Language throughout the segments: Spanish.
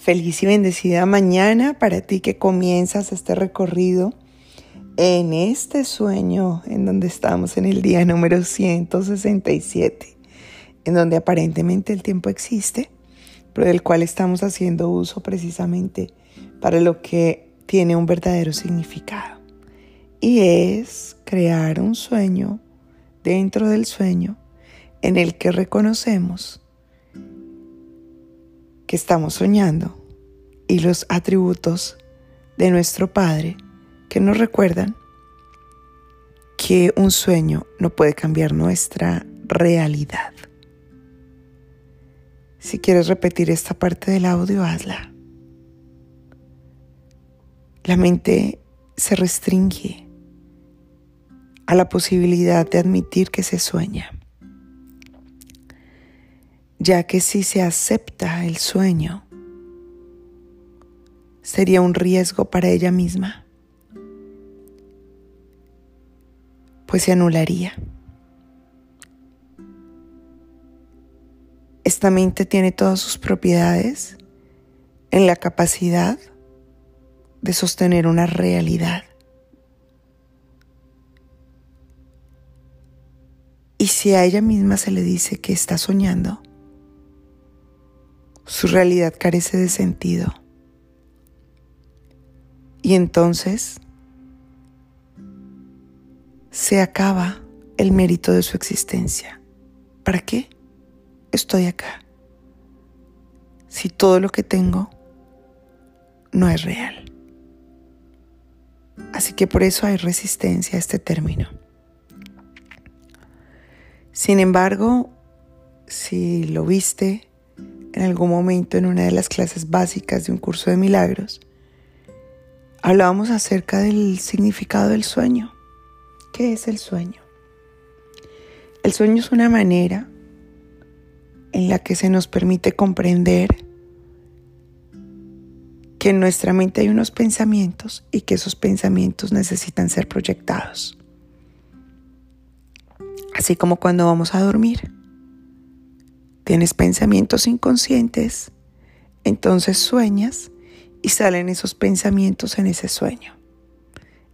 Feliz y bendecida mañana para ti que comienzas este recorrido en este sueño en donde estamos en el día número 167, en donde aparentemente el tiempo existe, pero del cual estamos haciendo uso precisamente para lo que tiene un verdadero significado. Y es crear un sueño dentro del sueño en el que reconocemos que estamos soñando y los atributos de nuestro Padre que nos recuerdan que un sueño no puede cambiar nuestra realidad. Si quieres repetir esta parte del audio, hazla. La mente se restringe a la posibilidad de admitir que se sueña ya que si se acepta el sueño, sería un riesgo para ella misma, pues se anularía. Esta mente tiene todas sus propiedades en la capacidad de sostener una realidad. Y si a ella misma se le dice que está soñando, su realidad carece de sentido. Y entonces se acaba el mérito de su existencia. ¿Para qué estoy acá? Si todo lo que tengo no es real. Así que por eso hay resistencia a este término. Sin embargo, si lo viste en algún momento en una de las clases básicas de un curso de milagros, hablábamos acerca del significado del sueño. ¿Qué es el sueño? El sueño es una manera en la que se nos permite comprender que en nuestra mente hay unos pensamientos y que esos pensamientos necesitan ser proyectados. Así como cuando vamos a dormir tienes pensamientos inconscientes, entonces sueñas y salen esos pensamientos en ese sueño.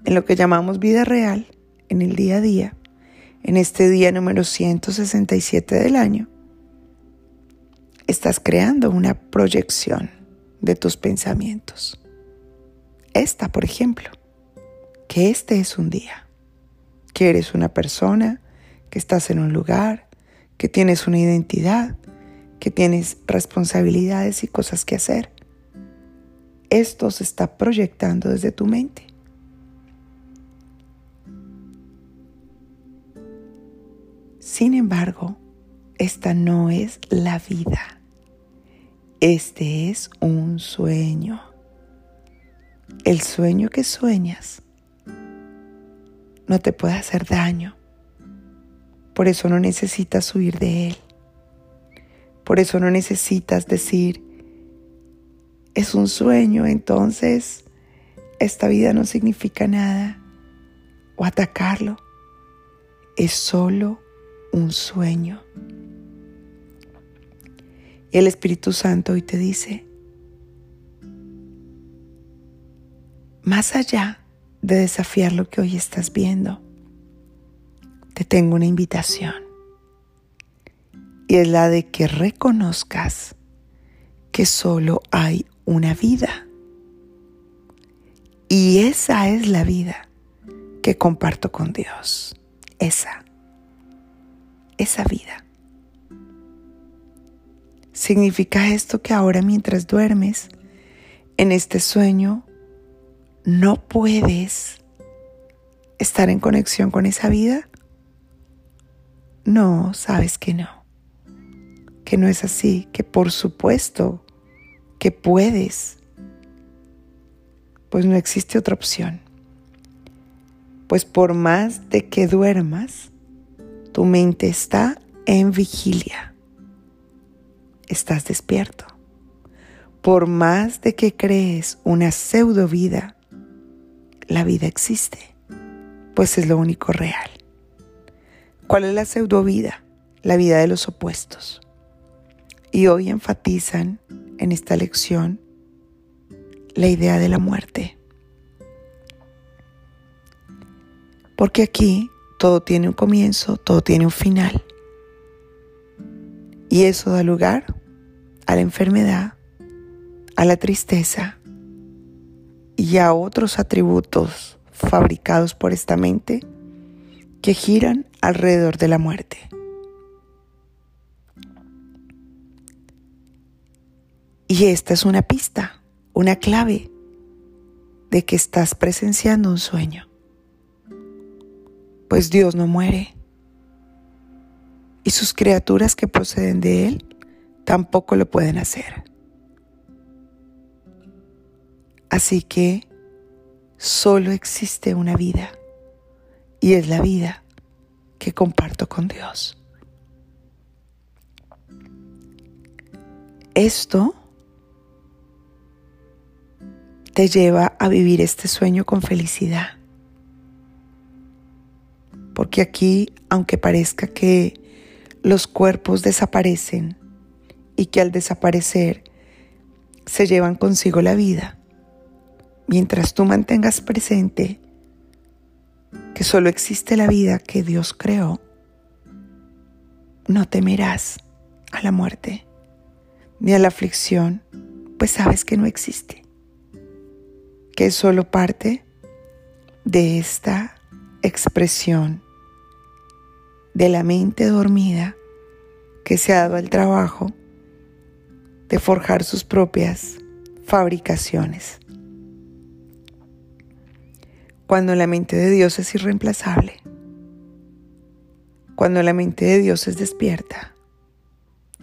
En lo que llamamos vida real, en el día a día, en este día número 167 del año, estás creando una proyección de tus pensamientos. Esta, por ejemplo, que este es un día, que eres una persona, que estás en un lugar, que tienes una identidad, que tienes responsabilidades y cosas que hacer. Esto se está proyectando desde tu mente. Sin embargo, esta no es la vida. Este es un sueño. El sueño que sueñas no te puede hacer daño. Por eso no necesitas huir de él. Por eso no necesitas decir, es un sueño, entonces esta vida no significa nada, o atacarlo. Es solo un sueño. Y el Espíritu Santo hoy te dice, más allá de desafiar lo que hoy estás viendo, te tengo una invitación y es la de que reconozcas que solo hay una vida. Y esa es la vida que comparto con Dios. Esa. Esa vida. ¿Significa esto que ahora mientras duermes en este sueño no puedes estar en conexión con esa vida? No, sabes que no que no es así, que por supuesto que puedes, pues no existe otra opción. Pues por más de que duermas, tu mente está en vigilia. Estás despierto. Por más de que crees una pseudo vida, la vida existe, pues es lo único real. ¿Cuál es la pseudo vida? La vida de los opuestos. Y hoy enfatizan en esta lección la idea de la muerte. Porque aquí todo tiene un comienzo, todo tiene un final. Y eso da lugar a la enfermedad, a la tristeza y a otros atributos fabricados por esta mente que giran alrededor de la muerte. Y esta es una pista, una clave de que estás presenciando un sueño. Pues Dios no muere. Y sus criaturas que proceden de Él tampoco lo pueden hacer. Así que solo existe una vida y es la vida que comparto con Dios. Esto te lleva a vivir este sueño con felicidad. Porque aquí, aunque parezca que los cuerpos desaparecen y que al desaparecer se llevan consigo la vida, mientras tú mantengas presente que solo existe la vida que Dios creó, no temerás a la muerte ni a la aflicción, pues sabes que no existe que es solo parte de esta expresión de la mente dormida que se ha dado al trabajo de forjar sus propias fabricaciones. Cuando la mente de Dios es irreemplazable, cuando la mente de Dios es despierta,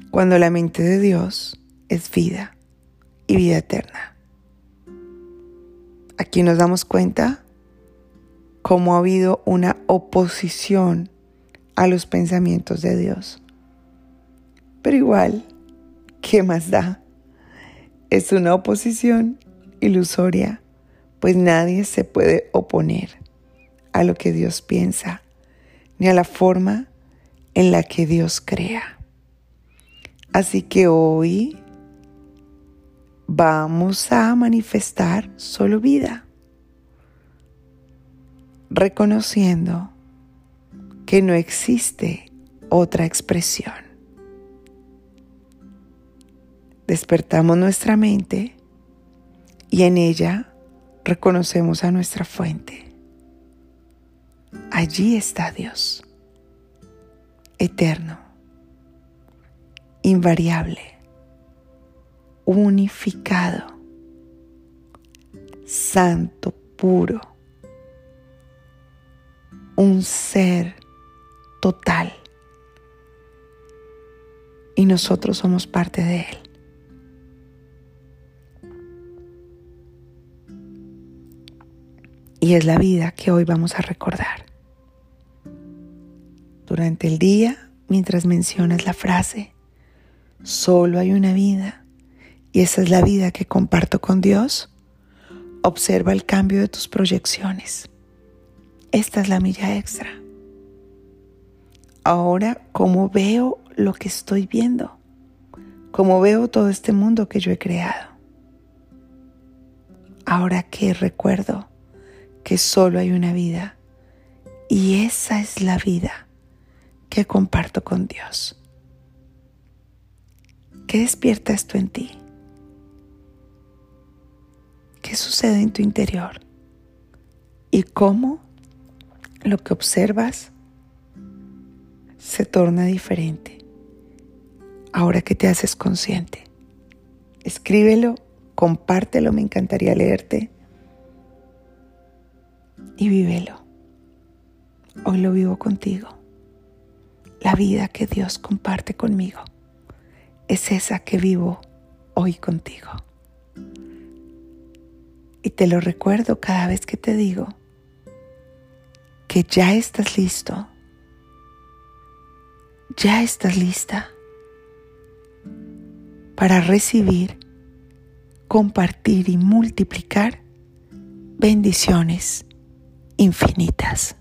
cuando la mente de Dios es vida y vida eterna. Aquí nos damos cuenta cómo ha habido una oposición a los pensamientos de Dios. Pero igual, ¿qué más da? Es una oposición ilusoria, pues nadie se puede oponer a lo que Dios piensa, ni a la forma en la que Dios crea. Así que hoy vamos a manifestar solo vida, reconociendo que no existe otra expresión. Despertamos nuestra mente y en ella reconocemos a nuestra fuente. Allí está Dios, eterno, invariable unificado, santo, puro, un ser total. Y nosotros somos parte de Él. Y es la vida que hoy vamos a recordar. Durante el día, mientras mencionas la frase, solo hay una vida y esa es la vida que comparto con Dios, observa el cambio de tus proyecciones. Esta es la milla extra. Ahora, ¿cómo veo lo que estoy viendo? ¿Cómo veo todo este mundo que yo he creado? Ahora que recuerdo que solo hay una vida y esa es la vida que comparto con Dios. ¿Qué despierta esto en ti? Qué sucede en tu interior y cómo lo que observas se torna diferente ahora que te haces consciente. Escríbelo, compártelo, me encantaría leerte y vívelo. Hoy lo vivo contigo. La vida que Dios comparte conmigo es esa que vivo hoy contigo. Y te lo recuerdo cada vez que te digo que ya estás listo, ya estás lista para recibir, compartir y multiplicar bendiciones infinitas.